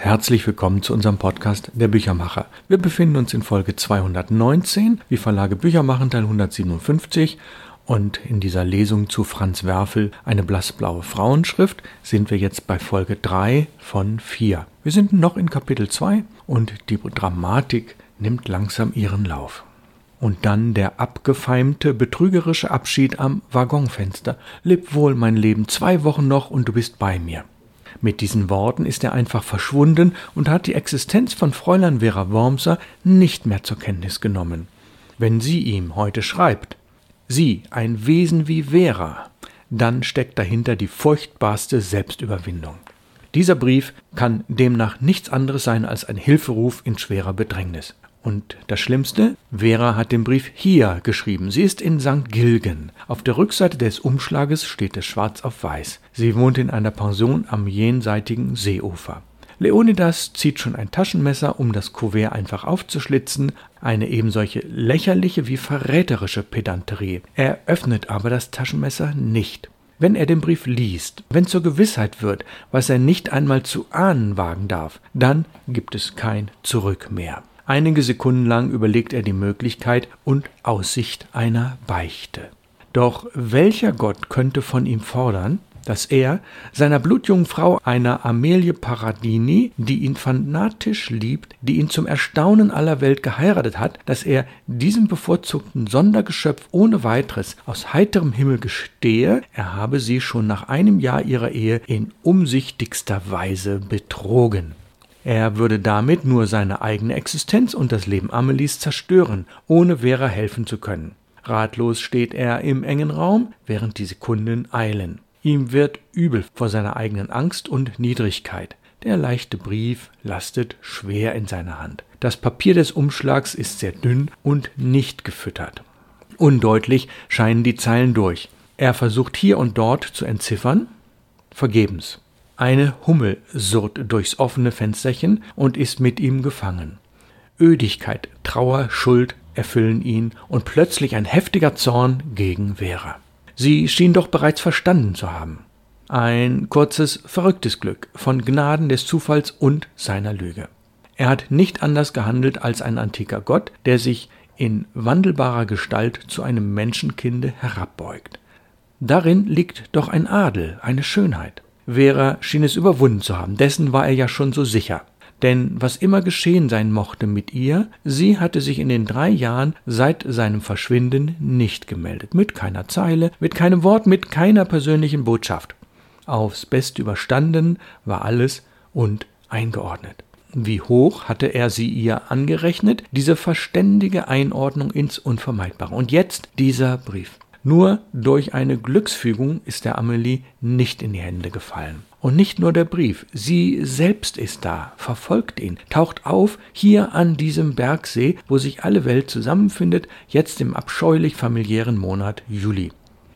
Herzlich willkommen zu unserem Podcast Der Büchermacher. Wir befinden uns in Folge 219, wie Verlage Bücher machen, Teil 157. Und in dieser Lesung zu Franz Werfel, eine blassblaue Frauenschrift, sind wir jetzt bei Folge 3 von 4. Wir sind noch in Kapitel 2 und die Dramatik nimmt langsam ihren Lauf. Und dann der abgefeimte, betrügerische Abschied am Waggonfenster. Leb wohl, mein Leben, zwei Wochen noch und du bist bei mir. Mit diesen Worten ist er einfach verschwunden und hat die Existenz von Fräulein Vera Wormser nicht mehr zur Kenntnis genommen. Wenn sie ihm heute schreibt, sie, ein Wesen wie Vera, dann steckt dahinter die furchtbarste Selbstüberwindung. Dieser Brief kann demnach nichts anderes sein als ein Hilferuf in schwerer Bedrängnis. Und das Schlimmste, Vera hat den Brief hier geschrieben. Sie ist in St. Gilgen. Auf der Rückseite des Umschlages steht es schwarz auf weiß. Sie wohnt in einer Pension am jenseitigen Seeufer. Leonidas zieht schon ein Taschenmesser, um das Kuvert einfach aufzuschlitzen, eine ebensolche lächerliche wie verräterische Pedanterie. Er öffnet aber das Taschenmesser nicht. Wenn er den Brief liest, wenn zur Gewissheit wird, was er nicht einmal zu ahnen wagen darf, dann gibt es kein Zurück mehr. Einige Sekunden lang überlegt er die Möglichkeit und Aussicht einer Beichte. Doch welcher Gott könnte von ihm fordern, dass er seiner blutjungen Frau, einer Amelie Paradini, die ihn fanatisch liebt, die ihn zum Erstaunen aller Welt geheiratet hat, dass er diesem bevorzugten Sondergeschöpf ohne weiteres aus heiterem Himmel gestehe, er habe sie schon nach einem Jahr ihrer Ehe in umsichtigster Weise betrogen. Er würde damit nur seine eigene Existenz und das Leben Amelies zerstören, ohne Vera helfen zu können. Ratlos steht er im engen Raum, während die Sekunden eilen. Ihm wird übel vor seiner eigenen Angst und Niedrigkeit. Der leichte Brief lastet schwer in seiner Hand. Das Papier des Umschlags ist sehr dünn und nicht gefüttert. Undeutlich scheinen die Zeilen durch. Er versucht hier und dort zu entziffern, vergebens. Eine Hummel surrt durchs offene Fensterchen und ist mit ihm gefangen. Ödigkeit, Trauer, Schuld erfüllen ihn und plötzlich ein heftiger Zorn gegen Vera. Sie schien doch bereits verstanden zu haben. Ein kurzes, verrücktes Glück von Gnaden des Zufalls und seiner Lüge. Er hat nicht anders gehandelt als ein antiker Gott, der sich in wandelbarer Gestalt zu einem Menschenkinde herabbeugt. Darin liegt doch ein Adel, eine Schönheit. Vera schien es überwunden zu haben, dessen war er ja schon so sicher. Denn was immer geschehen sein mochte mit ihr, sie hatte sich in den drei Jahren seit seinem Verschwinden nicht gemeldet. Mit keiner Zeile, mit keinem Wort, mit keiner persönlichen Botschaft. Aufs Beste überstanden war alles und eingeordnet. Wie hoch hatte er sie ihr angerechnet, diese verständige Einordnung ins Unvermeidbare. Und jetzt dieser Brief. Nur durch eine Glücksfügung ist der Amelie nicht in die Hände gefallen. Und nicht nur der Brief, sie selbst ist da, verfolgt ihn, taucht auf hier an diesem Bergsee, wo sich alle Welt zusammenfindet, jetzt im abscheulich familiären Monat Juli.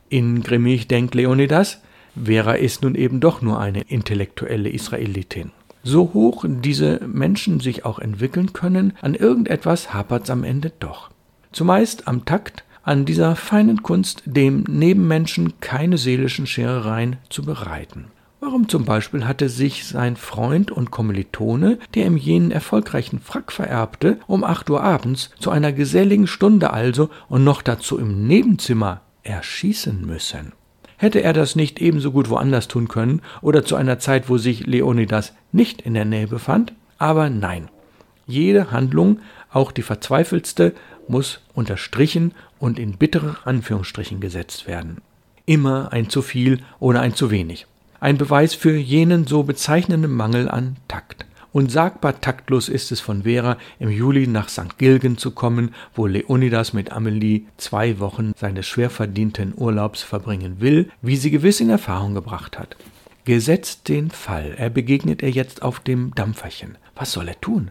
Ingrimmig denkt Leonidas, Vera ist nun eben doch nur eine intellektuelle Israelitin. So hoch diese Menschen sich auch entwickeln können, an irgendetwas hapert's am Ende doch. Zumeist am Takt an dieser feinen Kunst, dem Nebenmenschen keine seelischen Scherereien zu bereiten. Warum zum Beispiel hatte sich sein Freund und Kommilitone, der ihm jenen erfolgreichen Frack vererbte, um acht Uhr abends, zu einer geselligen Stunde also und noch dazu im Nebenzimmer, erschießen müssen? Hätte er das nicht ebenso gut woanders tun können oder zu einer Zeit, wo sich Leonidas nicht in der Nähe befand? Aber nein. Jede Handlung, auch die verzweifeltste, muss unterstrichen und in bittere Anführungsstrichen gesetzt werden. Immer ein zu viel oder ein zu wenig. Ein Beweis für jenen so bezeichnenden Mangel an Takt. Unsagbar taktlos ist es von Vera, im Juli nach St. Gilgen zu kommen, wo Leonidas mit Amelie zwei Wochen seines schwer verdienten Urlaubs verbringen will, wie sie gewiss in Erfahrung gebracht hat. Gesetzt den Fall, er begegnet ihr jetzt auf dem Dampferchen. Was soll er tun?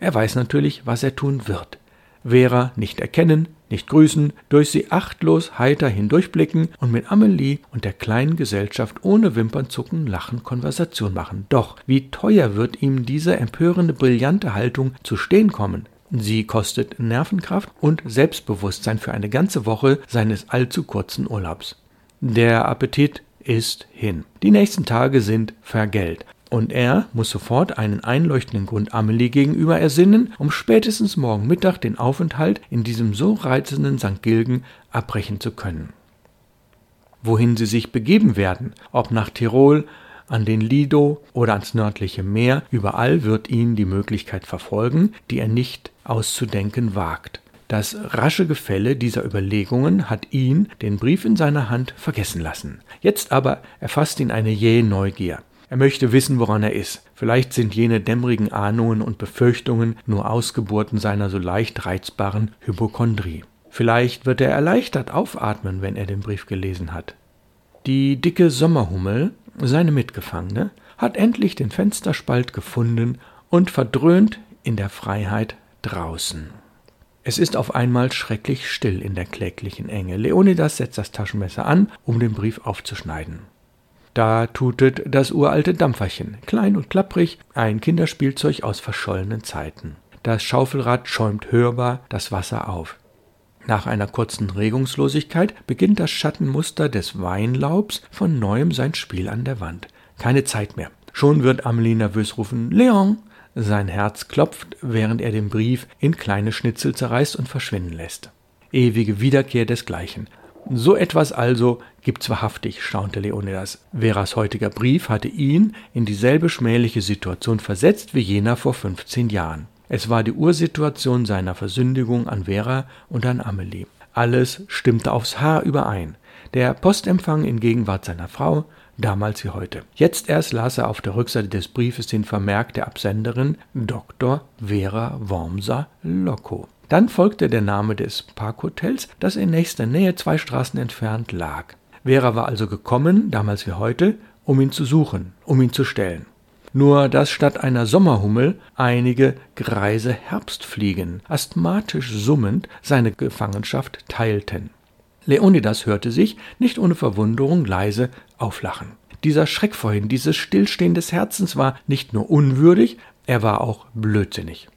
Er weiß natürlich, was er tun wird. Vera nicht erkennen, nicht grüßen, durch sie achtlos heiter hindurchblicken und mit Amelie und der kleinen Gesellschaft ohne Wimpernzucken lachen Konversation machen. Doch wie teuer wird ihm diese empörende, brillante Haltung zu stehen kommen? Sie kostet Nervenkraft und Selbstbewusstsein für eine ganze Woche seines allzu kurzen Urlaubs. Der Appetit ist hin. Die nächsten Tage sind vergällt. Und er muss sofort einen einleuchtenden Grund Amelie gegenüber ersinnen, um spätestens morgen Mittag den Aufenthalt in diesem so reizenden St. Gilgen abbrechen zu können. Wohin sie sich begeben werden, ob nach Tirol, an den Lido oder ans nördliche Meer, überall wird ihn die Möglichkeit verfolgen, die er nicht auszudenken wagt. Das rasche Gefälle dieser Überlegungen hat ihn, den Brief in seiner Hand, vergessen lassen. Jetzt aber erfasst ihn eine jähe Neugier. Er möchte wissen, woran er ist. Vielleicht sind jene dämmerigen Ahnungen und Befürchtungen nur Ausgeburten seiner so leicht reizbaren Hypochondrie. Vielleicht wird er erleichtert aufatmen, wenn er den Brief gelesen hat. Die dicke Sommerhummel, seine Mitgefangene, hat endlich den Fensterspalt gefunden und verdröhnt in der Freiheit draußen. Es ist auf einmal schrecklich still in der kläglichen Enge. Leonidas setzt das Taschenmesser an, um den Brief aufzuschneiden. Da tutet das uralte Dampferchen, klein und klapprig, ein Kinderspielzeug aus verschollenen Zeiten. Das Schaufelrad schäumt hörbar das Wasser auf. Nach einer kurzen Regungslosigkeit beginnt das Schattenmuster des Weinlaubs von neuem sein Spiel an der Wand. Keine Zeit mehr. Schon wird Amelie nervös rufen: Leon! Sein Herz klopft, während er den Brief in kleine Schnitzel zerreißt und verschwinden lässt. Ewige Wiederkehr desgleichen. So etwas also gibt's wahrhaftig, staunte Leonidas. Veras heutiger Brief hatte ihn in dieselbe schmähliche Situation versetzt wie jener vor 15 Jahren. Es war die Ursituation seiner Versündigung an Vera und an Amelie. Alles stimmte aufs Haar überein. Der Postempfang in Gegenwart seiner Frau, damals wie heute. Jetzt erst las er auf der Rückseite des Briefes den Vermerk der Absenderin Dr. Vera Wormser Loco. Dann folgte der Name des Parkhotels, das in nächster Nähe zwei Straßen entfernt lag. Vera war also gekommen, damals wie heute, um ihn zu suchen, um ihn zu stellen. Nur dass statt einer Sommerhummel einige greise Herbstfliegen asthmatisch summend seine Gefangenschaft teilten. Leonidas hörte sich, nicht ohne Verwunderung, leise auflachen. Dieser Schreck vorhin, dieses Stillstehen des Herzens war nicht nur unwürdig, er war auch blödsinnig.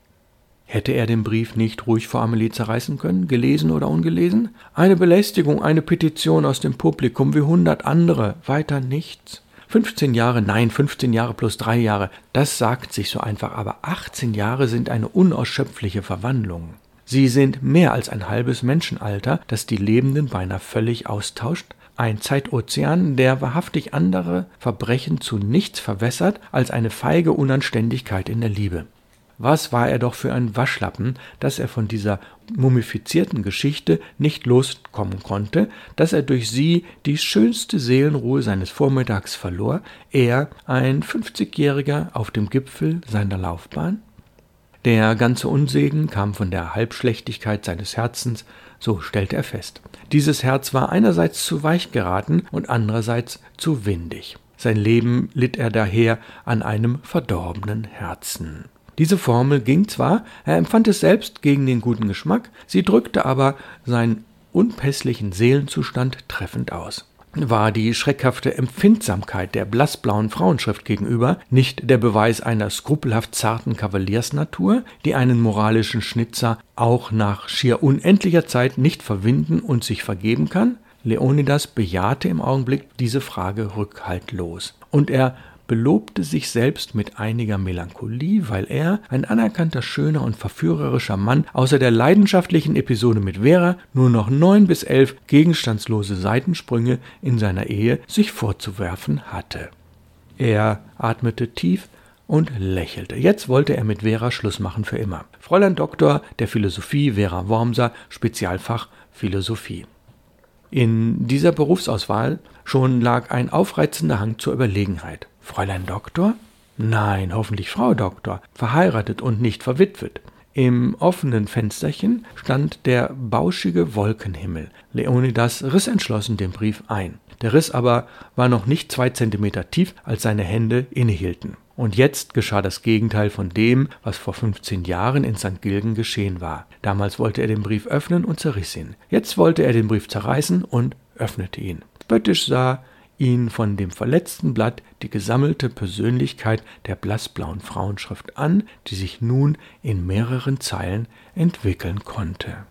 Hätte er den Brief nicht ruhig vor Amelie zerreißen können, gelesen oder ungelesen? Eine Belästigung, eine Petition aus dem Publikum wie hundert andere, weiter nichts. 15 Jahre, nein, 15 Jahre plus drei Jahre, das sagt sich so einfach, aber 18 Jahre sind eine unausschöpfliche Verwandlung. Sie sind mehr als ein halbes Menschenalter, das die Lebenden beinahe völlig austauscht, ein Zeitozean, der wahrhaftig andere Verbrechen zu nichts verwässert als eine feige Unanständigkeit in der Liebe. Was war er doch für ein Waschlappen, dass er von dieser mumifizierten Geschichte nicht loskommen konnte, dass er durch sie die schönste Seelenruhe seines Vormittags verlor, er, ein fünfzigjähriger auf dem Gipfel seiner Laufbahn? Der ganze Unsegen kam von der Halbschlechtigkeit seines Herzens, so stellte er fest. Dieses Herz war einerseits zu weich geraten und andererseits zu windig. Sein Leben litt er daher an einem verdorbenen Herzen. Diese Formel ging zwar, er empfand es selbst gegen den guten Geschmack, sie drückte aber seinen unpässlichen Seelenzustand treffend aus war die schreckhafte Empfindsamkeit der blassblauen Frauenschrift gegenüber nicht der Beweis einer skrupelhaft zarten Kavaliersnatur, die einen moralischen Schnitzer auch nach schier unendlicher Zeit nicht verwinden und sich vergeben kann? Leonidas bejahte im Augenblick diese Frage rückhaltlos, und er belobte sich selbst mit einiger Melancholie, weil er, ein anerkannter, schöner und verführerischer Mann, außer der leidenschaftlichen Episode mit Vera nur noch neun bis elf gegenstandslose Seitensprünge in seiner Ehe sich vorzuwerfen hatte. Er atmete tief und lächelte. Jetzt wollte er mit Vera Schluss machen für immer. Fräulein Doktor der Philosophie Vera Wormser, Spezialfach Philosophie. In dieser Berufsauswahl schon lag ein aufreizender Hang zur Überlegenheit. Fräulein Doktor? Nein, hoffentlich Frau Doktor, verheiratet und nicht verwitwet. Im offenen Fensterchen stand der bauschige Wolkenhimmel. Leonidas riss entschlossen den Brief ein. Der Riss aber war noch nicht zwei Zentimeter tief, als seine Hände innehielten. Und jetzt geschah das Gegenteil von dem, was vor 15 Jahren in St. Gilgen geschehen war. Damals wollte er den Brief öffnen und zerriss ihn. Jetzt wollte er den Brief zerreißen und öffnete ihn. Spöttisch sah ihn von dem verletzten Blatt die gesammelte Persönlichkeit der blassblauen Frauenschrift an, die sich nun in mehreren Zeilen entwickeln konnte.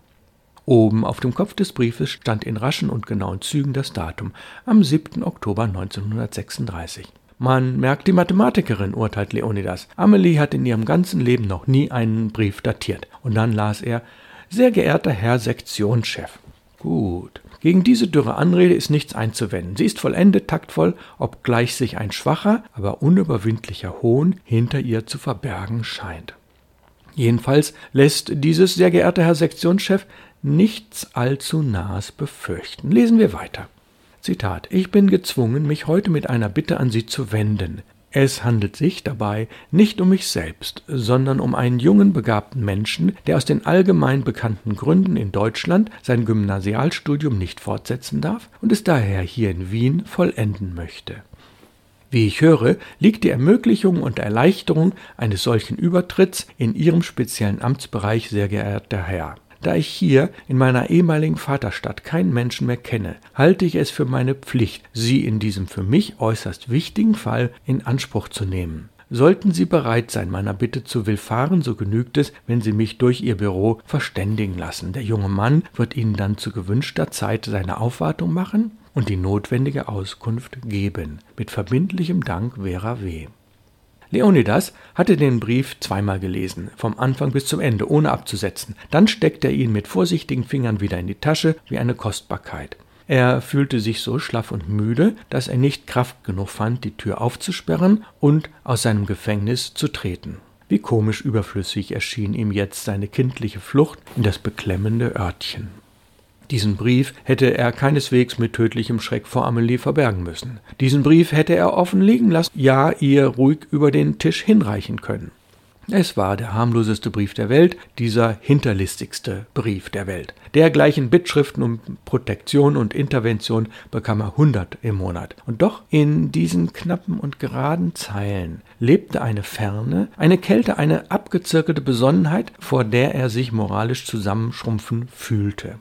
Oben auf dem Kopf des Briefes stand in raschen und genauen Zügen das Datum am 7. Oktober 1936. Man merkt die Mathematikerin, urteilt Leonidas. Amelie hat in ihrem ganzen Leben noch nie einen Brief datiert. Und dann las er, sehr geehrter Herr Sektionschef. Gut. Gegen diese dürre Anrede ist nichts einzuwenden. Sie ist vollendet, taktvoll, obgleich sich ein schwacher, aber unüberwindlicher Hohn hinter ihr zu verbergen scheint. Jedenfalls lässt dieses sehr geehrter Herr Sektionschef nichts allzu Nahes befürchten. Lesen wir weiter. Zitat Ich bin gezwungen, mich heute mit einer Bitte an Sie zu wenden. Es handelt sich dabei nicht um mich selbst, sondern um einen jungen, begabten Menschen, der aus den allgemein bekannten Gründen in Deutschland sein Gymnasialstudium nicht fortsetzen darf und es daher hier in Wien vollenden möchte. Wie ich höre, liegt die Ermöglichung und Erleichterung eines solchen Übertritts in Ihrem speziellen Amtsbereich, sehr geehrter Herr. Da ich hier in meiner ehemaligen Vaterstadt keinen Menschen mehr kenne, halte ich es für meine Pflicht, Sie in diesem für mich äußerst wichtigen Fall in Anspruch zu nehmen. Sollten Sie bereit sein, meiner Bitte zu willfahren, so genügt es, wenn Sie mich durch Ihr Büro verständigen lassen. Der junge Mann wird Ihnen dann zu gewünschter Zeit seine Aufwartung machen und die notwendige Auskunft geben. Mit verbindlichem Dank Vera W. Leonidas hatte den Brief zweimal gelesen, vom Anfang bis zum Ende, ohne abzusetzen. Dann steckte er ihn mit vorsichtigen Fingern wieder in die Tasche wie eine Kostbarkeit. Er fühlte sich so schlaff und müde, dass er nicht Kraft genug fand, die Tür aufzusperren und aus seinem Gefängnis zu treten. Wie komisch überflüssig erschien ihm jetzt seine kindliche Flucht in das beklemmende Örtchen. Diesen Brief hätte er keineswegs mit tödlichem Schreck vor Amelie verbergen müssen. Diesen Brief hätte er offen liegen lassen, ja ihr ruhig über den Tisch hinreichen können. Es war der harmloseste Brief der Welt, dieser hinterlistigste Brief der Welt. Dergleichen Bittschriften um Protektion und Intervention bekam er hundert im Monat. Und doch in diesen knappen und geraden Zeilen lebte eine Ferne, eine Kälte, eine abgezirkelte Besonnenheit, vor der er sich moralisch zusammenschrumpfen fühlte.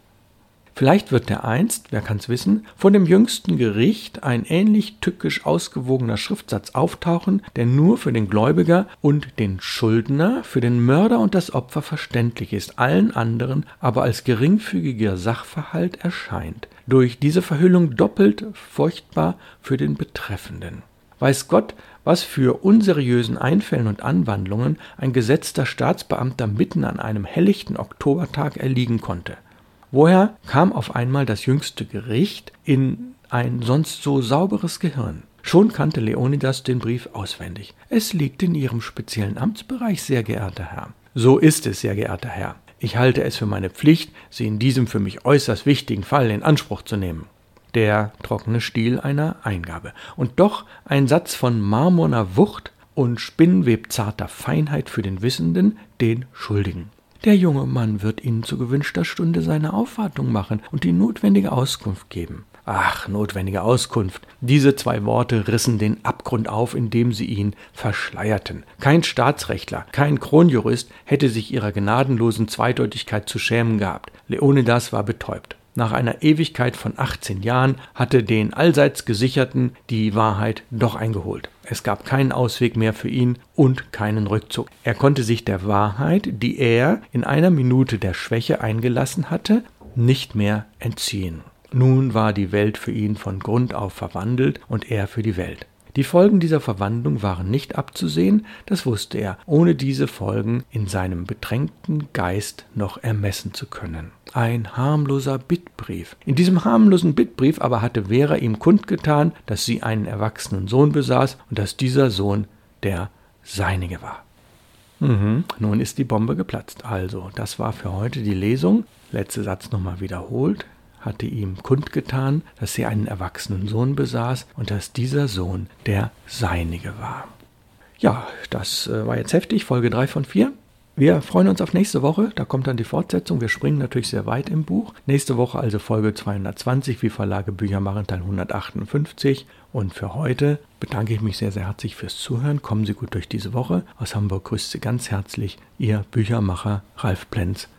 Vielleicht wird er einst, wer kann's wissen, vor dem jüngsten Gericht ein ähnlich tückisch ausgewogener Schriftsatz auftauchen, der nur für den Gläubiger und den Schuldner, für den Mörder und das Opfer verständlich ist, allen anderen aber als geringfügiger Sachverhalt erscheint, durch diese Verhüllung doppelt furchtbar für den Betreffenden. Weiß Gott, was für unseriösen Einfällen und Anwandlungen ein gesetzter Staatsbeamter mitten an einem helllichten Oktobertag erliegen konnte. Woher kam auf einmal das jüngste Gericht in ein sonst so sauberes Gehirn? Schon kannte Leonidas den Brief auswendig. Es liegt in Ihrem speziellen Amtsbereich, sehr geehrter Herr. So ist es, sehr geehrter Herr. Ich halte es für meine Pflicht, Sie in diesem für mich äußerst wichtigen Fall in Anspruch zu nehmen. Der trockene Stil einer Eingabe. Und doch ein Satz von marmorner Wucht und spinnwebzarter Feinheit für den Wissenden, den Schuldigen. Der junge Mann wird Ihnen zu gewünschter Stunde seine Aufwartung machen und die notwendige Auskunft geben. Ach, notwendige Auskunft. Diese zwei Worte rissen den Abgrund auf, indem sie ihn verschleierten. Kein Staatsrechtler, kein Kronjurist hätte sich ihrer gnadenlosen Zweideutigkeit zu schämen gehabt. Leonidas war betäubt. Nach einer Ewigkeit von 18 Jahren hatte den allseits Gesicherten die Wahrheit doch eingeholt. Es gab keinen Ausweg mehr für ihn und keinen Rückzug. Er konnte sich der Wahrheit, die er in einer Minute der Schwäche eingelassen hatte, nicht mehr entziehen. Nun war die Welt für ihn von Grund auf verwandelt und er für die Welt. Die Folgen dieser Verwandlung waren nicht abzusehen, das wusste er, ohne diese Folgen in seinem bedrängten Geist noch ermessen zu können. Ein harmloser Bittbrief. In diesem harmlosen Bittbrief aber hatte Vera ihm kundgetan, dass sie einen erwachsenen Sohn besaß und dass dieser Sohn der seinige war. Mhm, nun ist die Bombe geplatzt. Also, das war für heute die Lesung. Letzter Satz nochmal wiederholt hatte ihm kundgetan, dass sie einen erwachsenen Sohn besaß und dass dieser Sohn der seinige war. Ja, das äh, war jetzt heftig, Folge 3 von 4. Wir freuen uns auf nächste Woche, da kommt dann die Fortsetzung. Wir springen natürlich sehr weit im Buch. Nächste Woche also Folge 220, wie Verlage Bücher machen, Teil 158. Und für heute bedanke ich mich sehr, sehr herzlich fürs Zuhören. Kommen Sie gut durch diese Woche. Aus Hamburg grüßt Sie ganz herzlich Ihr Büchermacher Ralf Plenz.